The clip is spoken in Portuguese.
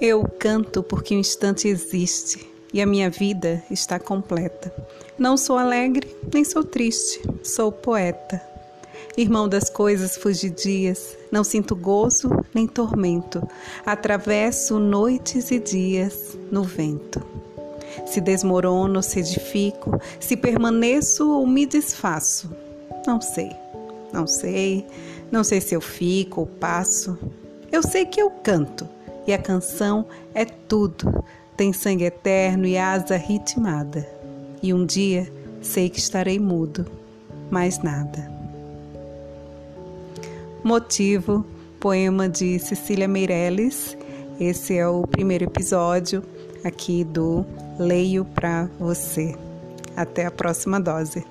Eu canto porque o instante existe e a minha vida está completa. Não sou alegre, nem sou triste, sou poeta. Irmão das coisas fugidias, não sinto gozo nem tormento, atravesso noites e dias no vento. Se desmorono se edifico, se permaneço ou me desfaço, não sei, não sei, não sei se eu fico ou passo. Eu sei que eu canto e a canção é tudo, tem sangue eterno e asa ritmada. E um dia sei que estarei mudo, mais nada. Motivo, poema de Cecília Meirelles. Esse é o primeiro episódio aqui do Leio para você. Até a próxima dose.